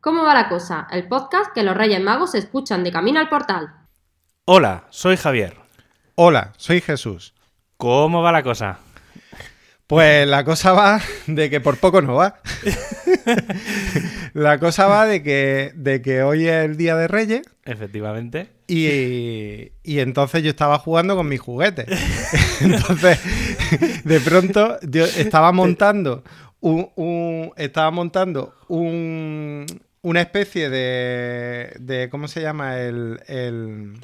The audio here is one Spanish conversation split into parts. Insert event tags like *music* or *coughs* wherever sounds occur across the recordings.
¿Cómo va la cosa? El podcast que los Reyes Magos escuchan de camino al portal. Hola, soy Javier. Hola, soy Jesús. ¿Cómo va la cosa? Pues la cosa va de que por poco no va. *laughs* la cosa va de que, de que hoy es el Día de Reyes. Efectivamente. Y, y entonces yo estaba jugando con mis juguetes. *laughs* entonces, de pronto yo estaba montando un, un- estaba montando un, una especie de, de ¿cómo se llama? El, el...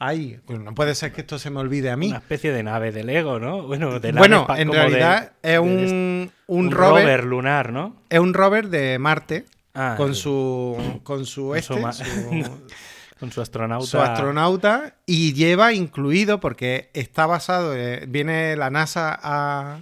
Ay, no puede ser que esto se me olvide a mí. Una especie de nave de Lego, ¿no? Bueno, de nave Bueno, en de- realidad es un, un, un rover, rover lunar, ¿no? es un rover de Marte Ah, con sí. su con su Con su este, su- *laughs* Con su astronauta. su astronauta y lleva incluido porque está basado eh, viene la NASA ha,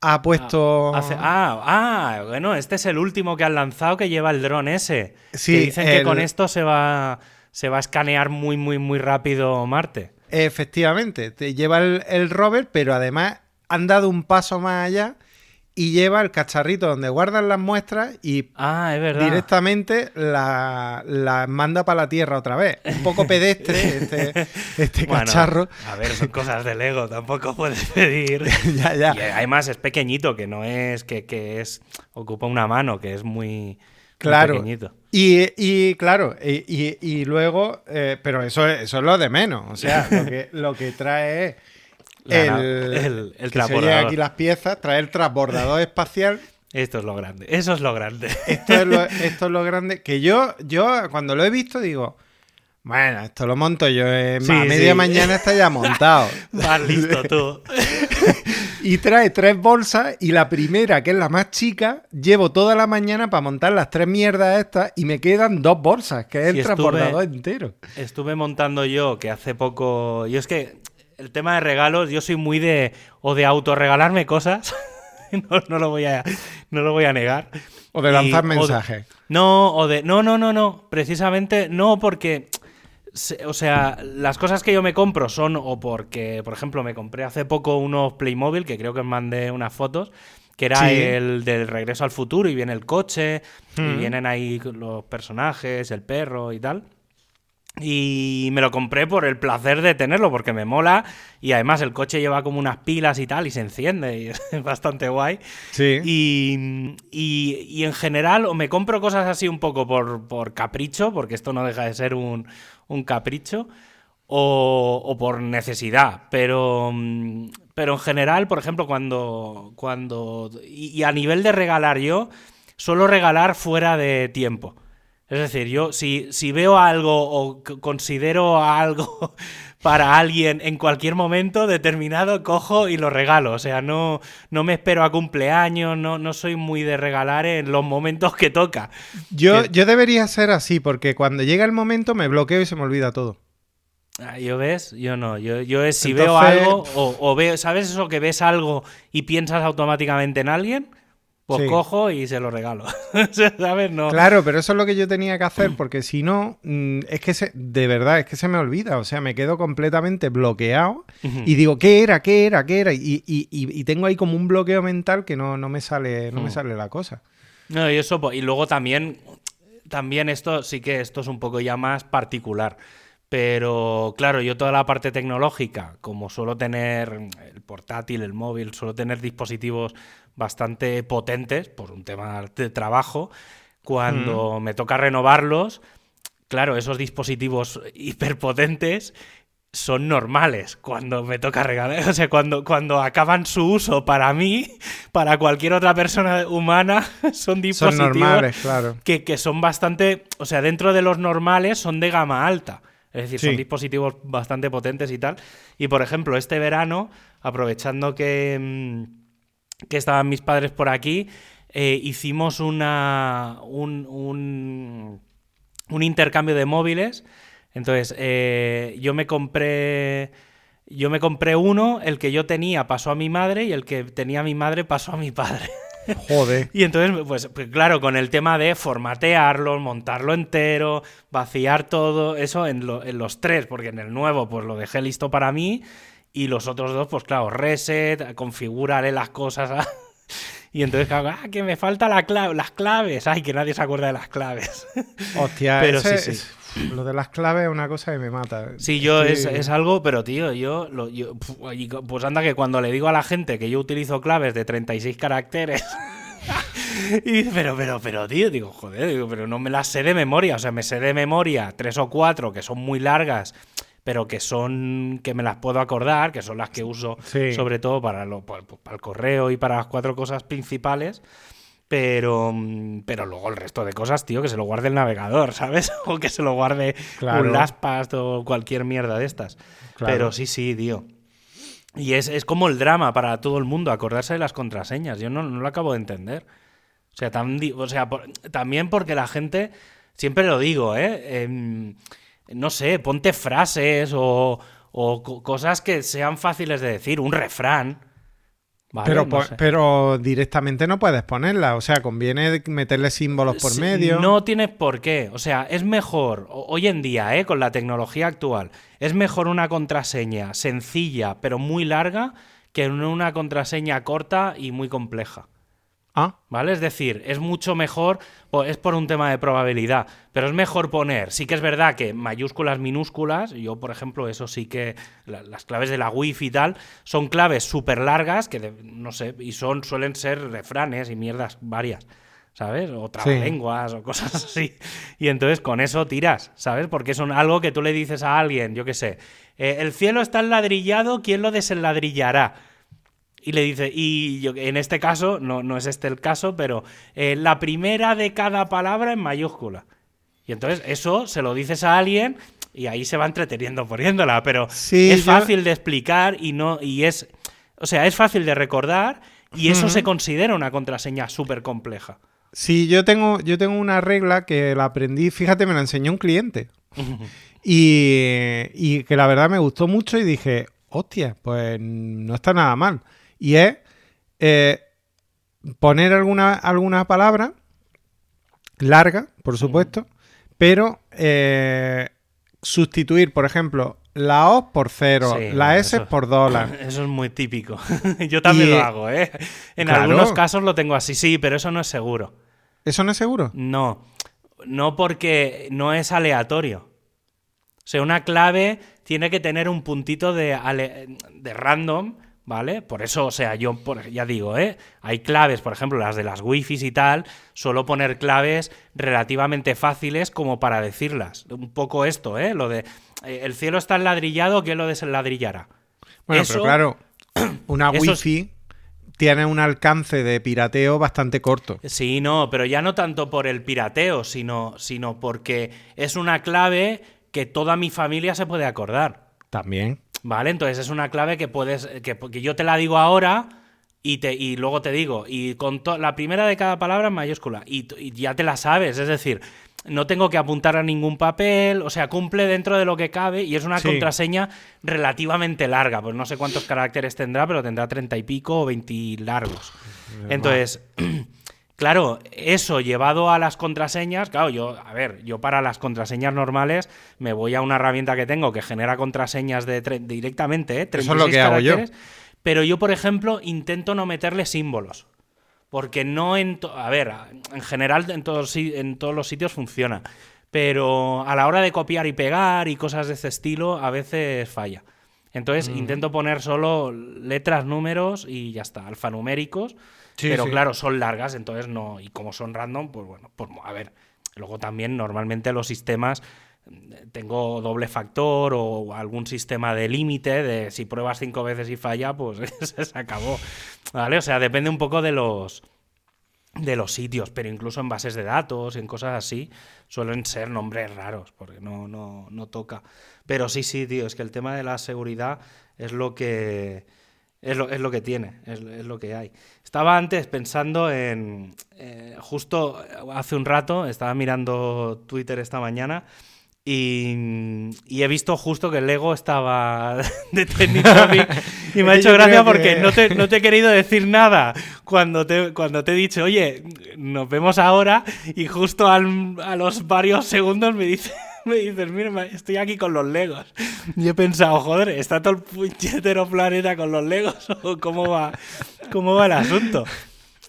ha puesto Hace- ah, ah, bueno, este es el último que han lanzado que lleva el dron ese. Sí, que dicen que con esto se va, se va a escanear muy, muy, muy rápido Marte. efectivamente te lleva el, el rover pero además han dado un paso más allá y lleva el cacharrito donde guardan las muestras y Ah, es directamente la, la manda para la Tierra otra vez. Un poco pedestre *laughs* este, este Bueno, cacharro. A ver, son cosas de Lego, tampoco puedes pedir. *laughs* ya, ya. Y además es pequeñito, que no es que, que es ocupa una mano, que es muy, Claro. pequeñito. Y, y, claro, y, y- y luego, eh, pero eso, es- eso es lo de menos. O sea, lo que, lo que trae es La el, el- el que se aquí las piezas, trae el transbordador espacial. Esto es lo grande, eso es lo grande. Esto es lo, *laughs* esto es lo grande. Que yo, yo cuando lo he visto digo, bueno, esto lo monto yo. Sí, a media sí. mañana está ya montado. *laughs* Vas listo tú. *laughs* Y trae tres bolsas y la primera, que es la más chica, llevo toda la mañana para montar las tres mierdas estas y me quedan dos bolsas, que es Sí, el estuve- transbordador entero. Estuve montando yo, que hace poco. Yo es que el tema de regalos, yo soy muy de. o de autorregalarme cosas. *laughs* no, no lo voy a, no lo voy a negar. O de Y- lanzar o de- mensajes. No, o de. No, no, no, no. Precisamente no porque. O sea, las cosas que yo me compro son o porque, por ejemplo, me compré hace poco unos Playmobil, que creo que os mandé unas fotos, que era Sí. el del regreso al futuro y viene el coche, y Mm. vienen ahí los personajes, el perro y tal. Y me lo compré por el placer de tenerlo, porque me mola. Y además el coche lleva como unas pilas y tal, y se enciende, y *laughs* es bastante guay. Sí. Y, y- y en general, o me compro cosas así un poco por, por capricho, porque esto no deja de ser un, un capricho, o, o por necesidad. Pero, pero en general, por ejemplo, cuando. cuando y, y a nivel de regalar yo, suelo regalar fuera de tiempo. Es decir, yo si, si veo algo o considero algo *laughs* para alguien en cualquier momento determinado, cojo y lo regalo. O sea, no, no me espero a cumpleaños, no, no soy muy de regalar en los momentos que toca. Yo, que- yo debería ser así, porque cuando llega el momento me bloqueo y se me olvida todo. Ah, ¿Yo ves? Yo no. Yo, yo es si veo algo o, o veo, ¿sabes eso que ves algo y piensas automáticamente en alguien? Pues Sí. cojo y se lo regalo. *laughs* ¿Sabes? No. Claro, pero eso es lo que yo tenía que hacer, porque si no, mm, es que se, de verdad, es que se me olvida. O sea, me quedo completamente bloqueado y digo, ¿qué era? ¿Qué era? ¿Qué era? Y, y- y- y tengo ahí como un bloqueo mental que no, no me sale, no me Mm. sale la cosa. No, y eso, po- y luego también, también esto sí que esto es un poco ya más particular. Pero claro, yo toda la parte tecnológica, como suelo tener el portátil, el móvil, suelo tener dispositivos bastante potentes por un tema de trabajo, cuando me toca renovarlos, claro, esos dispositivos hiperpotentes son normales cuando me toca regalar. O sea, cuando, cuando acaban su uso para mí, para cualquier otra persona humana, *laughs* son Son dispositivos normales, claro. que, que son bastante, o sea, dentro de los normales son de gama alta. Es decir, son dispositivos bastante potentes y tal. Y por ejemplo, este verano, aprovechando que, mm, que estaban mis padres por aquí, eh, hicimos una, un, un, un intercambio de móviles. Entonces, eh, yo me compré. Yo me compré uno, el que yo tenía pasó a mi madre y el que tenía mi madre pasó a mi padre. *laughs* *laughs* Joder. Y entonces, pues, pues, claro, con el tema de formatearlo, montarlo entero, vaciar todo, eso en, lo- en los tres, porque en el nuevo pues lo dejé listo para mí y los otros dos, pues claro, reset, configúrale las cosas. a- *laughs* Y entonces, claro, ah, que me falta la clave, las claves. Ay, que nadie se acuerda de las claves. Hostia, *laughs* Pero ese sí, sí. Lo de las claves es una cosa que me mata. Sí, yo es, Sí. es algo, pero tío, yo, lo- yo- pues anda que cuando le digo a la gente que yo utilizo claves de 36 caracteres, *laughs* y dice, pero, pero, pero, tío, digo, joder, digo, pero no me las sé de memoria, o sea, me sé de memoria tres o cuatro que son muy largas, pero que son, que me las puedo acordar, que son las que uso Sí. sobre todo para, lo, para, para el correo y para las cuatro cosas principales. Pero, pero luego el resto de cosas, tío, que se lo guarde el navegador, ¿sabes? *laughs* O que se lo guarde Claro. un LastPass o cualquier mierda de estas. Claro. Pero sí, sí, tío. Y es, es como el drama para todo el mundo, acordarse de las contraseñas. Yo no, no lo acabo de entender. O sea, di- o sea por- también porque la gente, siempre lo digo, ¿eh? Em, no sé, ponte frases o, o co- cosas que sean fáciles de decir, un refrán. ¿Vale? pero, No po- sé. pero directamente no puedes ponerla. O sea, conviene meterle símbolos por Sí, medio. No tienes por qué. O sea, es mejor, hoy en día, ¿eh? con la tecnología actual, es mejor una contraseña sencilla pero muy larga que una contraseña corta y muy compleja. Ah, ¿Vale? Es decir, es mucho mejor, es por un tema de probabilidad, pero es mejor poner, sí que es verdad que mayúsculas, minúsculas, yo por ejemplo, eso sí que, la- las claves de la wifi y tal, son claves súper largas, que de- no sé, y son, suelen ser refranes y mierdas varias, ¿sabes? O trabalenguas o cosas *laughs* así. Y entonces con eso tiras, ¿sabes? Porque son algo que tú le dices a alguien, yo qué sé, eh, el cielo está enladrillado, ¿quién lo desenladrillará? Y le dice, y yo, en este caso, no, no es este el caso, pero eh, la primera de cada palabra en mayúscula. Y entonces eso se lo dices a alguien y ahí se va entreteniendo poniéndola, pero Sí, es yo- fácil de explicar y no y es, o sea, es fácil de recordar y eso se considera una contraseña súper compleja. sí, yo tengo, yo tengo una regla que la aprendí, fíjate, me la enseñó un cliente. *laughs* Y, y que la verdad me gustó mucho y dije, hostia, pues no está nada mal. Y es eh, poner alguna, alguna palabra larga, por supuesto, pero eh, sustituir, por ejemplo, la O por cero, Sí, la S eso- por dólar. *laughs* Eso es muy típico. *laughs* Yo también Y, lo hago, ¿eh? En claro. algunos casos lo tengo así, sí, pero eso no es seguro. ¿Eso no es seguro? No, no porque no es aleatorio. O sea, una clave tiene que tener un puntito de, ale- de random, ¿vale? Por eso, o sea, yo por- ya digo, ¿eh? Hay claves, por ejemplo, las de las wifis y tal, suelo poner claves relativamente fáciles como para decirlas. Un poco esto, ¿eh? Lo de eh, el cielo está enladrillado, ¿quién lo desenladrillará? Bueno, Eso- pero claro, *coughs* una es- wifi tiene un alcance de pirateo bastante corto. Sí, no, pero ya no tanto por el pirateo, sino, sino porque es una clave que toda mi familia se puede acordar. También. ¿Vale? Entonces es una clave que puedes. que, que yo te la digo ahora y, te, y luego te digo. Y con la primera de cada palabra en mayúscula. Y, ya te la sabes. Es decir, no tengo que apuntar a ningún papel. O sea, cumple dentro de lo que cabe. Y es una Sí. contraseña relativamente larga. Pues no sé cuántos caracteres tendrá, pero tendrá treinta y pico o veinti largos. Entonces. *clears throat* Claro, eso llevado a las contraseñas, claro, yo, a ver, yo para las contraseñas normales me voy a una herramienta que tengo que genera contraseñas de directamente, ¿eh? Eso es lo 36 que hago yo. Pero yo, por ejemplo, intento no meterle símbolos. Porque no en... A ver, en general en todos, en todos los sitios funciona. Pero a la hora de copiar y pegar y cosas de ese estilo, a veces falla. Entonces Mm. intento poner solo letras, números y ya está, alfanuméricos. Sí, pero sí. claro, son largas, entonces no. Y como son random, pues bueno, pues a ver. Luego también normalmente los sistemas eh, tengo doble factor o algún sistema de límite de si pruebas cinco veces y falla, pues *laughs* se acabó. ¿Vale? O sea, depende un poco de los de los sitios, pero incluso en bases de datos, en cosas así, suelen ser nombres raros, porque no, no, no toca. Pero sí, sí, tío, es que el tema de la seguridad es lo que es lo, es lo que tiene, es, es lo que hay. Estaba antes pensando en. eh, justo hace un rato, estaba mirando Twitter esta mañana y, y he visto justo que Lego estaba *laughs* de Topic y me ha *laughs* hecho gracia porque que- no te, no te he querido decir nada cuando te, cuando te he dicho, oye, nos vemos ahora y justo al- a los varios segundos me dices, me dices, mira, estoy aquí con los Legos. Y he pensado, joder, ¿está todo el puñetero planeta con los Legos *laughs* o cómo va, cómo va el asunto?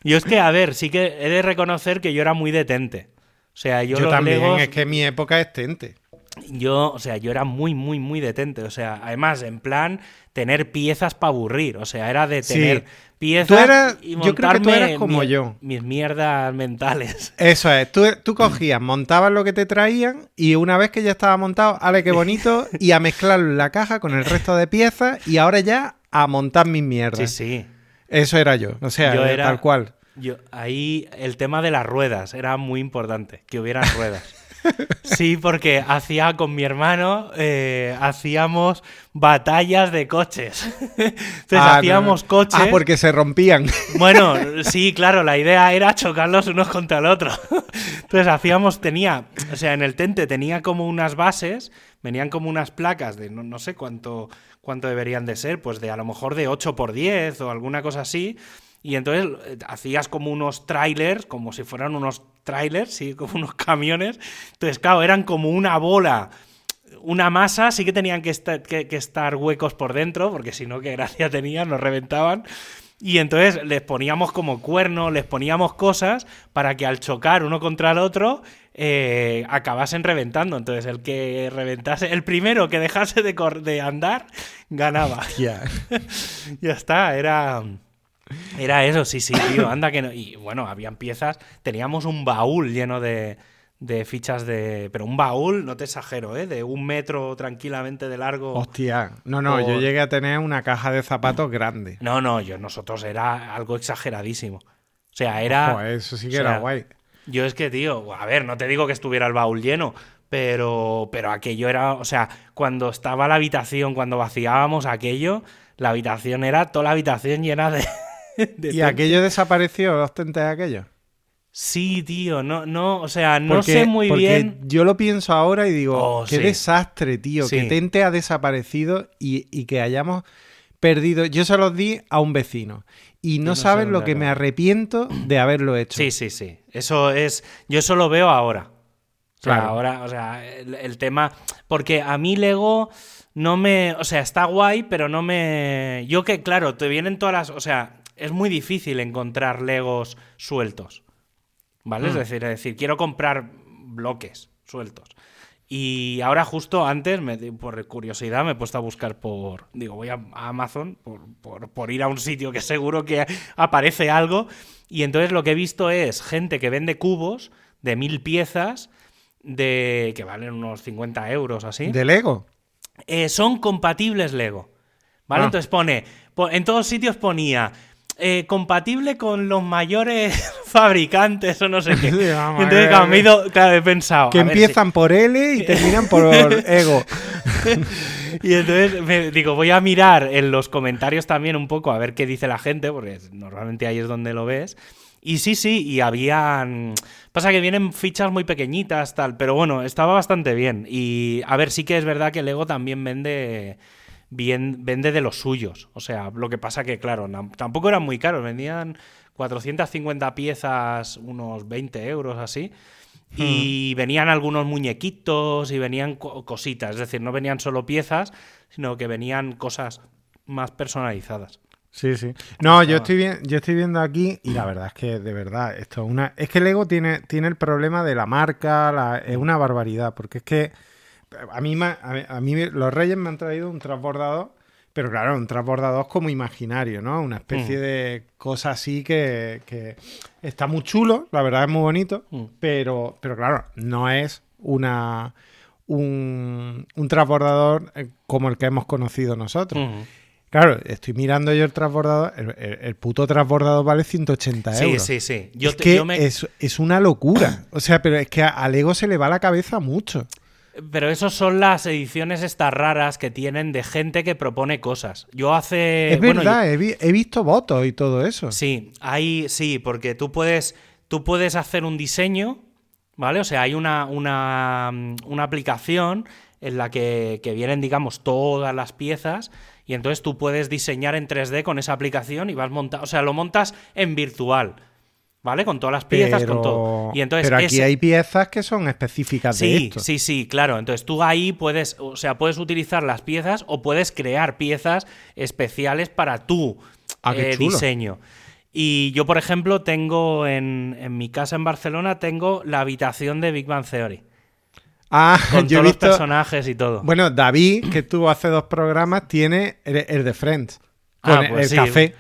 Yo es que, a ver, sí que he de reconocer que yo era muy detente. O sea, yo, Yo, los también, Legos- es que mi época es tente. Yo, o sea, yo era muy, muy, muy detente. O sea, además, en plan, tener piezas para aburrir. O sea, era de Sí. tener piezas Tú eras- y yo creo que tú montarme eras como mi- yo. Mis mierdas mentales. *laughs* Eso es, tú, tú cogías, montabas lo que te traían y una vez que ya estaba montado, ale qué bonito, y a mezclarlo en la caja con el resto de piezas y ahora ya a montar mis mierdas. Sí, sí. Eso era yo, o sea, Yo era- tal cual. Yo, ahí el tema de las ruedas era muy importante, que hubieran ruedas. Sí, porque hacía con mi hermano, eh, hacíamos batallas de coches. *laughs* Entonces Ah, no, hacíamos no. coches. Ah, porque se rompían. Bueno, *laughs* sí, claro, la idea era chocarlos unos contra el otro. Entonces hacíamos, tenía, o sea, en el tente tenía como unas bases, venían como unas placas de no, no sé cuánto, cuánto deberían de ser, pues de a lo mejor de 8 por 10 o alguna cosa así. Y entonces eh, hacías como unos trailers, como si fueran unos trailers, sí, *laughs* como unos camiones. Entonces, claro, eran como una bola una masa, sí que tenían que estar, que, que estar huecos por dentro, porque si no, qué gracia *laughs* tenían, nos reventaban. Y entonces les poníamos como cuernos, les poníamos cosas para que al chocar uno contra el otro eh, acabasen reventando. Entonces el que reventase, el primero que dejase de, de andar, ganaba. Ya. *laughs* ya está, era... Era eso, sí, sí, tío, anda que no. Y bueno, habían piezas, teníamos un baúl lleno de, de fichas de... Pero un baúl, no te exagero, ¿eh? De un metro tranquilamente de largo. Hostia. No, no, yo llegué a tener una caja de zapatos grande. No, no, yo nosotros era algo exageradísimo. O sea, era... Eso sí que o era guay. Yo es que, tío, a ver, no te digo que estuviera el baúl lleno, pero, pero aquello era, o sea, cuando estaba la habitación, cuando vaciábamos aquello, la habitación era toda la habitación llena de... *laughs* de ¿Y aquello desapareció, los tentes aquellos? Sí, tío, no, no, o sea, no Porque- sé muy porque bien. Yo lo pienso ahora y digo, Oh, qué sí. desastre, tío, que. Tente ha desaparecido y, y que hayamos perdido. Yo se los di a un vecino y no, no sé sabes lo que me arrepiento de haberlo hecho. Sí, sí, sí. Eso es. Yo eso lo veo ahora. O sea, Claro. ahora, o sea, el, el tema. Porque a mí Lego no me. O sea, está guay, pero no me. Yo que, claro, te vienen todas las. O sea, es muy difícil encontrar Legos sueltos. ¿Vale? Es Mm. decir, es decir, quiero comprar bloques sueltos. Y ahora justo antes, me- por curiosidad, me he puesto a buscar por... Digo, voy a a Amazon por, por- por ir a un sitio que seguro que aparece algo. Y entonces lo que he visto es gente que vende cubos de mil piezas de que valen unos 50 euros así. ¿De Lego? Eh, son compatibles Lego. ¿Vale? Ah. Entonces pone, po- en todos sitios ponía eh, compatible con los mayores *laughs* fabricantes o no sé qué. *laughs* Vamos, Entonces, claro, me he ido- claro, he pensado. Que si- empiezan por L y terminan por *laughs* Ego. y entonces me digo, voy a mirar en los comentarios también un poco a ver qué dice la gente, porque normalmente ahí es donde lo ves. Y sí, sí, y habían... Pasa que vienen fichas muy pequeñitas, tal, pero bueno, estaba bastante bien. Y a ver, sí que es verdad que Lego también vende bien vende de los suyos. O sea, lo que pasa que, claro, tampoco eran muy caros, vendían 450 piezas, unos 20 euros así. Y venían algunos muñequitos y venían co- cositas, es decir, no venían solo piezas, sino que venían cosas más personalizadas. Sí, sí. No, yo estoy, bien, yo estoy viendo aquí y la verdad es que, de verdad, esto es una... Es que Lego tiene, tiene el problema de la marca, la- es una barbaridad, porque es que a mí, a mí, a mí los Reyes me han traído un transbordador, pero claro, un transbordador como imaginario, ¿no? Una especie Mm. de cosa así que, que está muy chulo, la verdad es muy bonito, Mm. pero, pero claro, no es una... Un, un transbordador eh, como el que hemos conocido nosotros. Ujú. Claro, estoy mirando yo el transbordador. El, el- el puto transbordador vale 180 Sí, euros. sí, sí. Yo, es te- que yo me- es, es una locura. O sea, pero es que a, a Lego se le va la cabeza mucho. Pero esos son las ediciones estas raras que tienen de gente que propone cosas. Yo hace... es bueno, verdad, he, vi- he visto votos y todo eso. Sí, hay, sí, porque tú puedes, tú puedes hacer un diseño, ¿vale? O sea, hay una, una, mm, una aplicación en la que, que vienen, digamos, todas las piezas y entonces tú puedes diseñar en 3D con esa aplicación y vas montando, o sea, lo montas en virtual, ¿vale? Con todas las piezas, con todo. Y entonces pero aquí ese- hay piezas que son específicas de Sí, esto. sí, sí, claro. Entonces tú ahí puedes, o sea, puedes utilizar las piezas o puedes crear piezas especiales para tu Ah, eh, diseño. Y yo, por ejemplo, tengo en, en mi casa en Barcelona, tengo la habitación de Big Bang Theory. Ah, *laughs* Con yo he todos visto. los personajes y todo. Bueno, David, que estuvo hace dos programas, tiene el, el de Friends. Con Ah, el- pues el sí. café.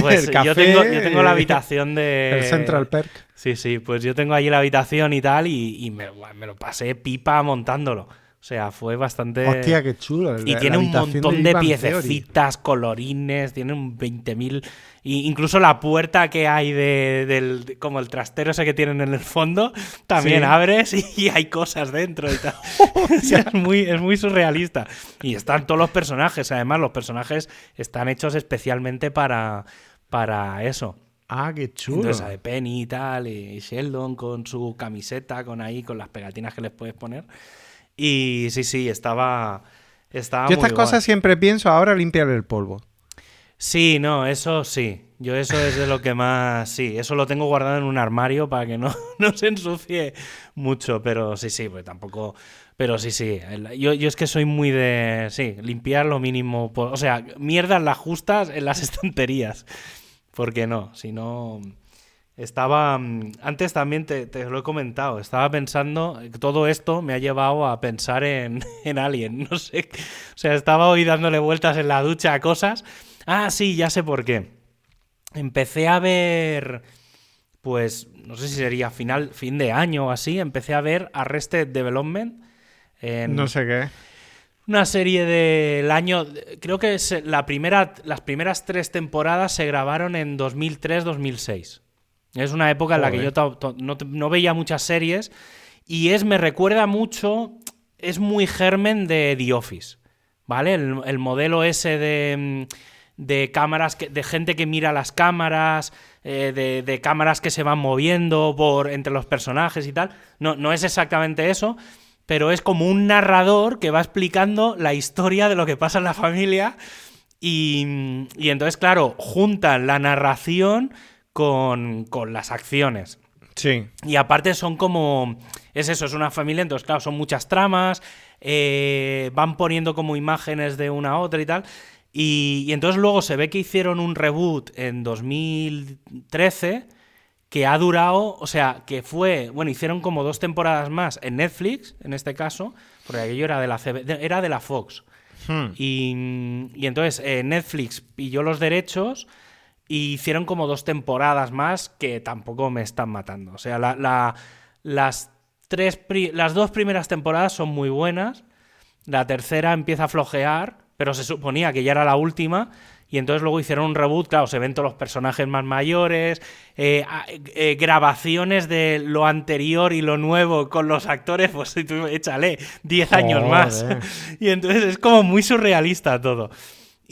Pues *laughs* El yo, tengo, yo tengo la habitación de... *laughs* El Central Perk. Sí, sí, pues yo tengo allí la habitación y tal y, y me, me lo pasé pipa montándolo. O sea, fue bastante... Hostia, qué chulo. Y la tiene un habitación montón de Theory. piececitas, colorines, tiene un 20.000... y Incluso la puerta que hay de, del... como el trastero ese que tienen en el fondo, también Sí. abres y, y hay cosas dentro y tal. *laughs* *laughs* O sea, es, muy, es muy surrealista. Y están todos los personajes, además los personajes están hechos especialmente para, para eso. Ah, qué chulo. Entonces sale Penny y tal, y Sheldon con su camiseta, con ahí, con las pegatinas que les puedes poner. Y sí, sí, estaba. estaba Yo muy estas guay. cosas siempre pienso ahora limpiar el polvo. Sí, no, eso sí. Yo eso es de lo que más. Sí, eso lo tengo guardado en un armario para que no, *laughs* no se ensucie mucho. Pero sí, sí, pues tampoco. Pero sí, sí. Yo, yo es que soy muy de. Sí, limpiar lo mínimo. O sea, mierdas las justas en las *laughs* estanterías. Porque no, si no. Estaba. mm, Antes también te, te lo he comentado. Estaba pensando. Todo esto me ha llevado a pensar en, *laughs* en Alien. No sé. O sea, estaba hoy dándole vueltas en la ducha a cosas. Ah, sí, ya sé por qué. Empecé a ver. Pues. No sé si sería final, fin de año o así. Empecé a ver Arrested Development. En, No sé qué. una serie del año. Creo que es la primera, las primeras tres temporadas se grabaron en 2003-2006. Es una época en la que yo no, no veía muchas series. Y es, me recuerda mucho. Es muy germen de The Office. ¿Vale? El, el modelo ese de. mm, De cámaras, que- de gente que mira las cámaras, eh, de, de cámaras que se van moviendo por entre los personajes y tal. No, no es exactamente eso, pero es como un narrador que va explicando la historia de lo que pasa en la familia y, y entonces, claro, juntan la narración con, con las acciones. Sí. Y aparte son como... Es eso, es una familia, entonces claro, son muchas tramas, eh, van poniendo como imágenes de una a otra y tal. Y, y entonces luego se ve que hicieron un reboot en 2013 que ha durado, o sea, que fue, bueno, hicieron como dos temporadas más en Netflix, en este caso, porque aquello era de la, CB era de la Fox. Hmm. Y, y entonces eh, Netflix pilló los derechos y hicieron como dos temporadas más que tampoco me están matando. O sea, la- la- las, tres las dos primeras temporadas son muy buenas. La tercera empieza a flojear, pero se suponía que ya era la última. Y entonces luego hicieron un reboot, claro, se ven todos los personajes más mayores, eh, eh, grabaciones de lo anterior y lo nuevo con los actores, pues *laughs* tú échale 10 años más. *laughs* Y entonces es como muy surrealista todo.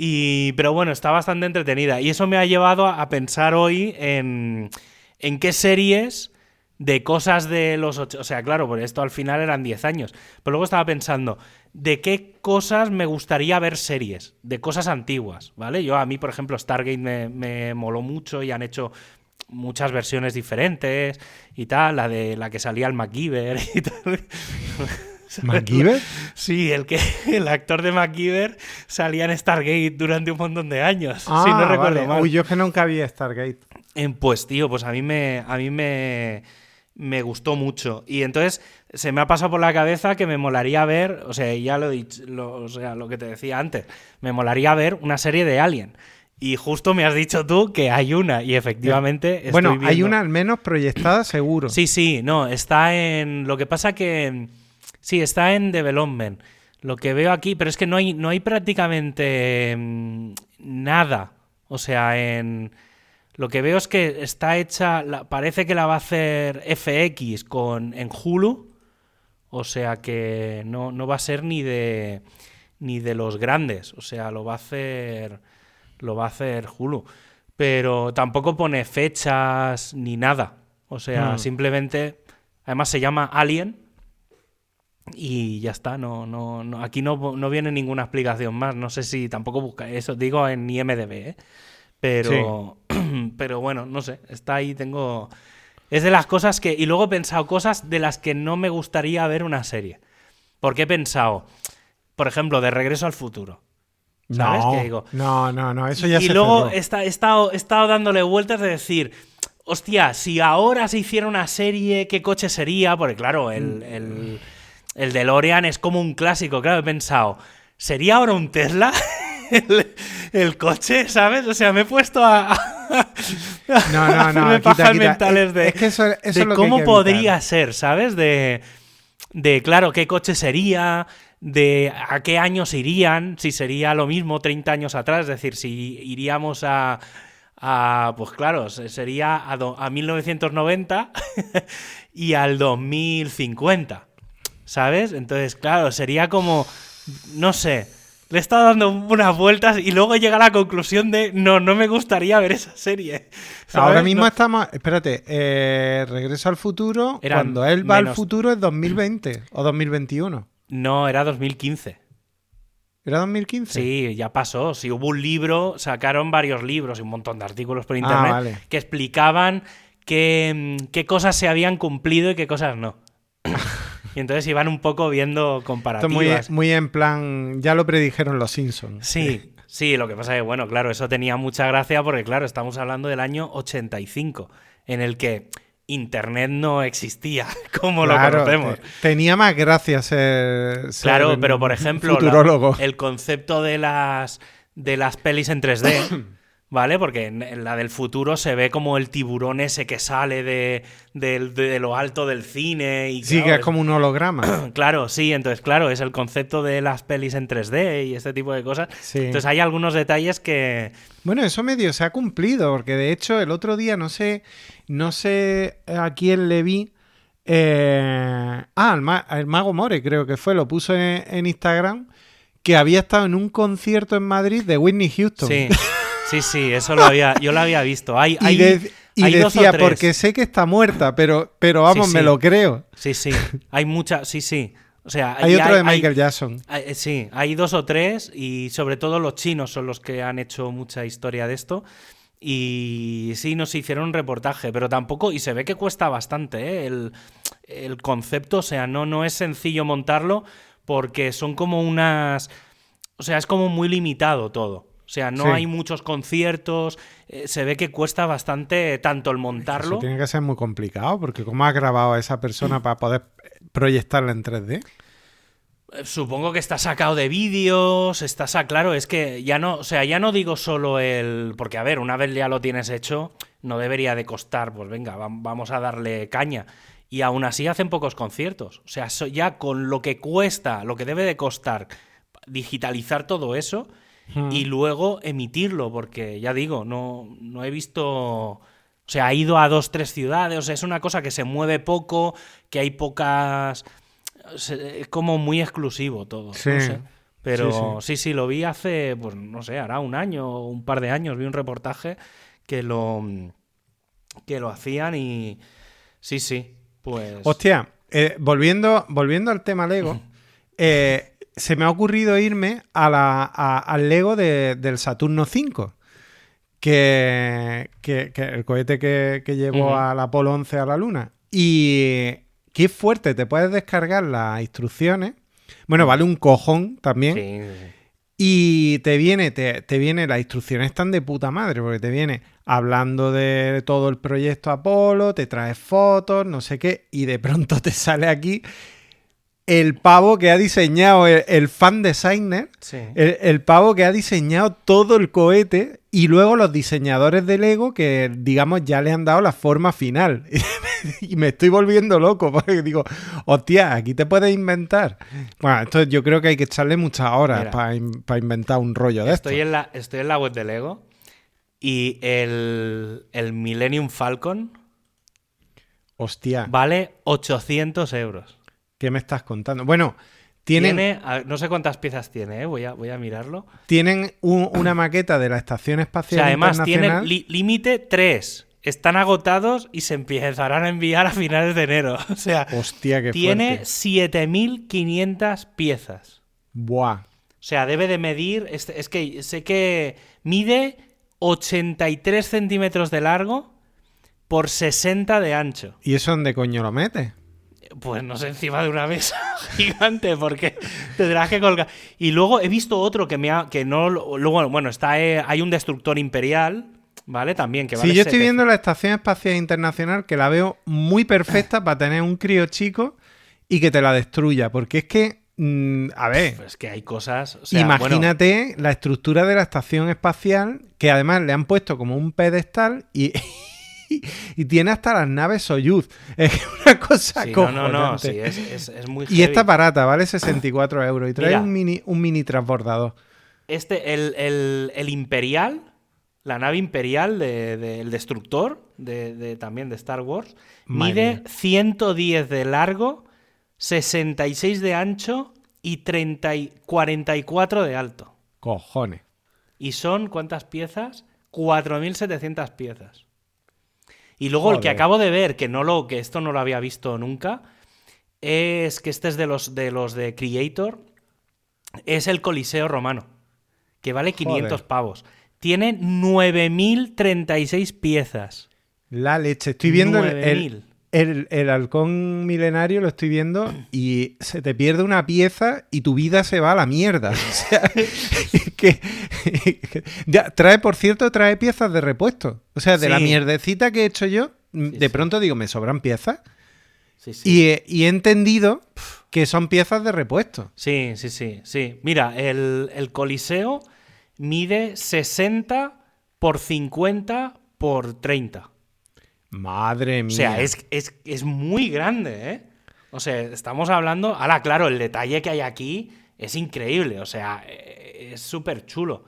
Y, pero bueno, está bastante entretenida. Y eso me ha llevado a, pensar hoy en, qué series de cosas de los ocho. O sea, claro, por esto al final eran 10 años. Pero luego estaba pensando, ¿de qué cosas me gustaría ver series? De cosas antiguas, ¿vale? Yo a mí, por ejemplo, Stargate me, me moló mucho y han hecho muchas versiones diferentes y tal, la de la que salía el MacGyver y tal. *laughs* ¿MacGyver? Sí, el que *laughs* el actor de MacGyver salía en Stargate durante un montón de años, Ah, si no recuerdo vale. mal. Uy, yo es que nunca vi Stargate. Eh, Pues tío, pues a mí me a mí me me gustó mucho y entonces se me ha pasado por la cabeza que me molaría ver, o sea, ya lo he dicho, lo- o sea, lo que te decía antes, me molaría ver una serie de Alien. Y justo me has dicho tú que hay una y efectivamente estoy bueno, hay una al menos proyectada seguro. Sí, sí, no, está en. Lo que pasa que. Sí, está en development. Lo que veo aquí, pero es que no hay, no hay prácticamente mm, nada. O sea, en. Lo que veo es que está hecha. la- parece que la va a hacer FX con, en Hulu. O sea que no, no va a ser ni de. ni de los grandes. O sea, lo va a hacer. Lo va a hacer Hulu. Pero tampoco pone fechas ni nada. O sea, Hmm. simplemente. Además se llama Alien. Y ya está, no, no, no- aquí no, no viene ninguna explicación más. No sé si tampoco busca eso, digo en IMDB, ¿eh? Pero, *clears throat* pero bueno, no sé, está ahí, tengo... Es de las cosas que... Y luego he pensado cosas de las que no me gustaría ver una serie. Porque he pensado, por ejemplo, de Regreso al Futuro. ¿Sabes? No, Que digo, no, no, no, eso ya y se luego he, he estado, he estado dándole vueltas de decir, hostia, si ahora se hiciera una serie, ¿qué coche sería? Porque claro, el, el, el DeLorean es como un clásico, claro, he pensado, ¿sería ahora un Tesla? *laughs* El, el coche, ¿sabes? O sea, me he puesto a, a No, no, *laughs* no, hacerme quita, pajas quita. mentales Es- de, es que eso- eso de es lo cómo que podría ser, ¿sabes? De, de, claro, qué coche sería, de a qué años irían, si sería lo mismo 30 años atrás, es decir, si iríamos a, a, pues claro, se- sería a, do- a 1990 *laughs* y al 2050, ¿sabes? Entonces, claro, sería como, no sé, le he estado dando unas vueltas y luego llega a la conclusión de, no, no me gustaría ver esa serie. *laughs* Ahora mismo No- estamos. Espérate, eh, regreso al futuro. Eran cuando él va al futuro es 2020 o 2021. No, era 2015. ¿Era 2015? Sí, ya pasó. Si hubo un libro, sacaron varios libros y un montón de artículos por internet Ah, vale. que explicaban qué, mm, qué cosas se habían cumplido y qué cosas no. *laughs* y entonces iban un poco viendo Esto comparativas. muy, muy en plan. Ya lo predijeron los Simpsons. Sí, sí, lo que pasa es que, bueno, claro, eso tenía mucha gracia porque, claro, estamos hablando del año 85, en el que Internet no existía *laughs* como Claro, lo conocemos. te- tenía más gracia ser. ser Claro, pero por ejemplo, la- el concepto de las, de las pelis en 3D, *coughs* ¿vale? Porque en, la del futuro se ve como el tiburón ese que sale de, de lo alto del cine. Y, Sí, que es como un holograma. *clears throat* Claro, sí, entonces, claro, es el concepto de las pelis en 3D y este tipo de cosas. Sí. Entonces hay algunos detalles que... Bueno, eso medio se ha cumplido, porque de hecho el otro día no sé, no sé a quién le vi. eh, ah, el, ma- el Mago More creo que fue, lo puso en, en Instagram, que había estado en un concierto en Madrid de Whitney Houston. Sí, *laughs* sí, sí, eso lo había, yo lo había visto. Hay, Y, hay- de- y hay decía, porque sé que está muerta, pero, pero vamos, Sí, me lo creo. Sí, sí, hay mucha, sí, sí. O sea, Hay otro de Michael Jackson. Eh, Sí, hay dos o tres y sobre todo los chinos son los que han hecho mucha historia de esto. Y sí, nos hicieron un reportaje, pero tampoco, y se ve que cuesta bastante ¿eh? el, el concepto, o sea, no, no es sencillo montarlo porque son como unas... O sea, es como muy limitado todo. O sea, no Sí. hay muchos conciertos, eh, se ve que cuesta bastante tanto el Eso montarlo. tiene que ser muy complicado, porque ¿cómo has grabado a esa persona para poder proyectarla en 3D? Eh, Supongo que está sacado de vídeos, está claro, es que ya no, o sea, ya no digo solo el, porque a ver, una vez ya lo tienes hecho, no debería de costar, pues venga, vam- vamos a darle caña. Y aún así hacen pocos conciertos. O sea, ya con lo que cuesta, lo que debe de costar digitalizar todo eso y luego emitirlo, porque ya digo, no, no he visto... O sea, ha ido a dos, tres ciudades, o sea, es una cosa que se mueve poco, que hay pocas... Es como muy exclusivo todo. Sí. No sé. Pero Sí, sí, sí, lo vi hace, pues no sé, hará un año o un par de años, vi un reportaje que lo, que lo hacían y sí, sí, pues... Hostia, eh, volviendo, volviendo al tema Lego, eh, se me ha ocurrido irme a la- a- al Lego de- del Saturno 5. Que, que- que el cohete que, que llevó Ujú. al Apolo 11 a la Luna. Y qué fuerte, te puedes descargar las instrucciones. Bueno, vale un cojón también. Sí. Y te viene, te, te viene, las instrucciones están de puta madre, porque te viene hablando de todo el proyecto Apolo, te trae fotos, no sé qué, y de pronto te sale aquí el pavo que ha diseñado, el, el fan designer, Sí. el, el pavo que ha diseñado todo el cohete, y luego los diseñadores de Lego que, digamos, ya le han dado la forma final. *laughs* y me estoy volviendo loco, porque digo, hostia, aquí te puedes inventar. Bueno, esto yo creo que hay que echarle muchas horas para inventar un rollo de esto. Estoy en, la, estoy en la web de Lego y el, el Millennium Falcon Hostia, vale 800 euros. ¿Qué me estás contando? Bueno, tienen, Tiene, no sé cuántas piezas tiene, ¿eh? voy, a, voy a mirarlo. tienen un- una maqueta de la Estación O Espacial sea, además Internacional. tienen límite 3. Están agotados y se empezarán a enviar a finales de enero. *laughs* O sea, Hostia, qué tiene fuerte. 7500 piezas. Buah. O sea, debe de medir. Es, es que sé que mide 83 centímetros de largo por 60 de ancho. ¿Y eso dónde coño lo metes? Pues no sé, encima de una mesa *laughs* gigante, porque tendrás que colgar. Y luego he visto otro que me ha. que no. Luego, bueno, está. eh, hay un destructor imperial, ¿vale? También que vale Sí, yo estoy 700. viendo la Estación Espacial Internacional que la veo muy perfecta para tener un crío chico y que te la destruya. Porque es que, mm, a ver, Pues que hay cosas. o sea, bueno, imagínate la estructura de la Estación Espacial que además le han puesto como un pedestal y, y tiene hasta las naves Soyuz. *laughs* Es una cosa sí, no, no, no, sí, es, es- es muy Y heavy. esta barata, vale 64 euros y trae Mira. un mini, un mini transbordador. Este, el, el- el Imperial, la nave Imperial de- del destructor, de, de- también de Star Wars, Madre mide mía. 110 de largo, 66 de ancho y 30 y 44 de alto. Cojones. Y son, ¿cuántas piezas? 4.700 piezas. Y luego el que acabo de ver, que no lo, que esto no lo había visto nunca, es que este es de los de los de Creator, es el Coliseo Romano, que vale 500 Joder. pavos. Tiene 9.036 piezas. La leche. Estoy viendo el, 9.000. el, el- el halcón milenario, lo estoy viendo y se te pierde una pieza y tu vida se va a la mierda. *laughs* O sea, que, *laughs* ya, trae, por cierto, trae piezas de repuesto. O sea, de la mierdecita que he hecho yo, Sí, de sí. pronto digo, me sobran piezas. Sí. Y, he, y he entendido que son piezas de repuesto. Sí, sí, sí, sí. Mira, el, el Coliseo mide 60 por 50 por 30. Madre O mía. sea, es, es, es muy grande, ¿eh? O sea, estamos hablando. Ahora, claro, el detalle que hay aquí es increíble. O sea, eh, es súper chulo.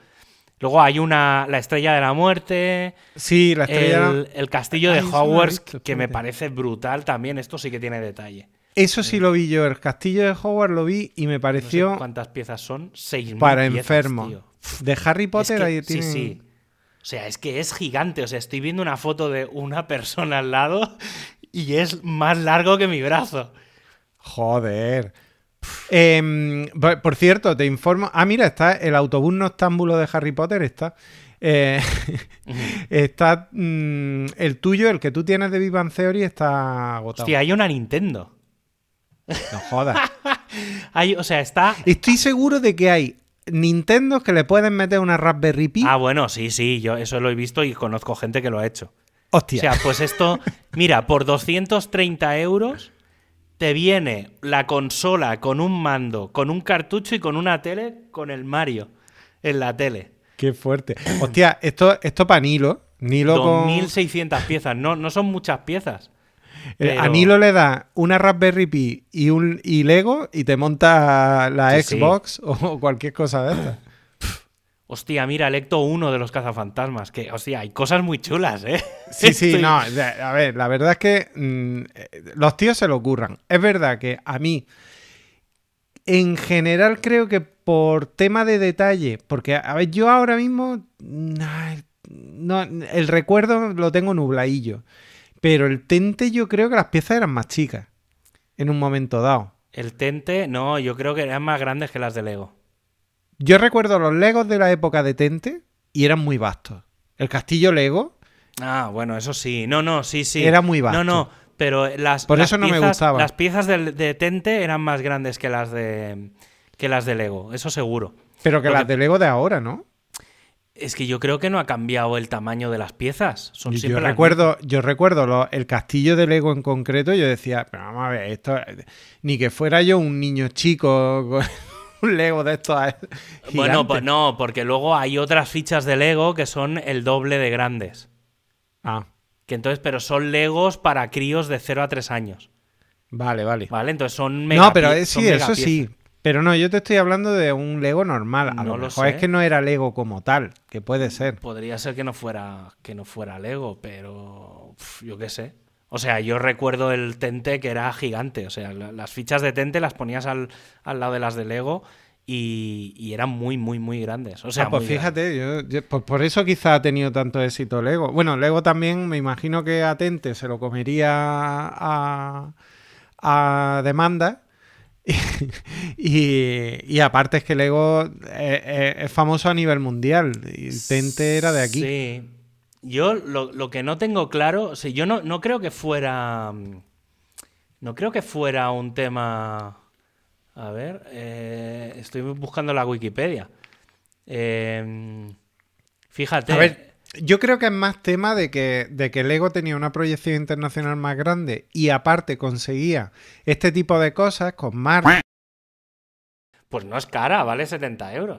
Luego hay una. La estrella de la muerte. Sí, la estrella. El, el castillo de Hogwarts, visto, que me parece brutal también. Esto sí que tiene detalle. Eso sí lo vi yo. El castillo de Hogwarts lo vi y me No sé pareció cuántas piezas son. 6.000 para piezas, enfermos. tío. De Harry Es Potter que- ahí sí, sí. O sea, es que es gigante. O sea, estoy viendo una foto de una persona al lado y es más largo que mi brazo. Joder. Em, por cierto, te informo. Ah, mira, está el autobús noctámbulo de Harry Potter. Está. Eh, *laughs* está. mm, el tuyo, el que tú tienes de Bang Theory, está agotado. Hostia, hay una Nintendo. No jodas. *laughs* Hay, o sea, está. Estoy seguro de que hay Nintendo que le pueden meter una Raspberry Pi. Ah, bueno, sí, sí, yo eso lo he visto y conozco gente que lo ha hecho. Hostia. O sea, pues esto, mira, por 230 euros te viene la consola con un mando, con un cartucho y con una tele con el Mario en la tele. Qué fuerte. Hostia, esto, esto para Nilo. Nilo con. 2.600 piezas, no, no son muchas piezas. Eh, A pero- Nilo le da una Raspberry Pi y un y Lego y te monta la Sí, sí. Xbox o cualquier cosa de estas. Hostia, mira, el Ecto 1 de los cazafantasmas, que, hostia, hay cosas muy chulas, ¿eh? *laughs* Sí, sí, Estoy- no. A ver, la verdad es que mm, eh, los tíos se lo ocurran. Es verdad que a mí, en general, creo que por tema de detalle, porque, a ver, yo ahora mismo, no, el recuerdo lo tengo nubladillo. Pero el tente yo creo que las piezas eran más chicas en un momento dado. El Tente, no, yo creo que eran más grandes que las de Lego. Yo recuerdo los Legos de la época de Tente y eran muy vastos. El castillo Lego Ah, bueno, eso sí. No, no, sí, sí. Era muy vasto. No, no, pero las, Por las eso no me piezas- gustaba. Las piezas del- de, Tente eran más grandes que las de que las de Lego, eso seguro. Pero que las de Lego de ahora, ¿no? Es que yo creo que no ha cambiado el tamaño de las piezas. Son Yo, yo recuerdo, yo recuerdo lo- el castillo de Lego en concreto, yo decía, pero vamos a ver, esto ni que fuera yo un niño chico con *laughs* un Lego de estos eh. Bueno, pues no, porque luego hay otras fichas de Lego que son el doble de grandes. Ah, Que entonces, pero son Legos para críos de 0 a 3 años. vale, vale. ¿Vale? Entonces son no, mega pero pie- eh, sí, eso piezas. sí. Pero no, yo te estoy hablando de un Lego normal. A No lo lo mejor es que no era Lego como tal, que puede ser. Podría ser que no fuera que no fuera Lego, pero uf, yo qué sé. O sea, yo recuerdo el Tente que era gigante. O sea, la- las fichas de Tente las ponías al, al lado de las de Lego y, y eran muy, muy, muy grandes. O sea, Ah, pues fíjate, yo, yo- pues por eso quizá ha tenido tanto éxito Lego. Bueno, Lego también, me imagino que Atente se lo comería a, a demanda. *laughs* Y, y aparte es que Lego es, es- es famoso a nivel mundial. Y Tente era de aquí. Sí. Yo lo, lo que no tengo claro, o sea, yo no, no creo que fuera mm, No creo que fuera un tema... A ver, eh, estoy buscando la Wikipedia. Eh, fíjate. A ver, yo creo que es más tema de que, de que Lego tenía una proyección internacional más grande y aparte conseguía este tipo de cosas con más Pues no es cara, vale 70 euros.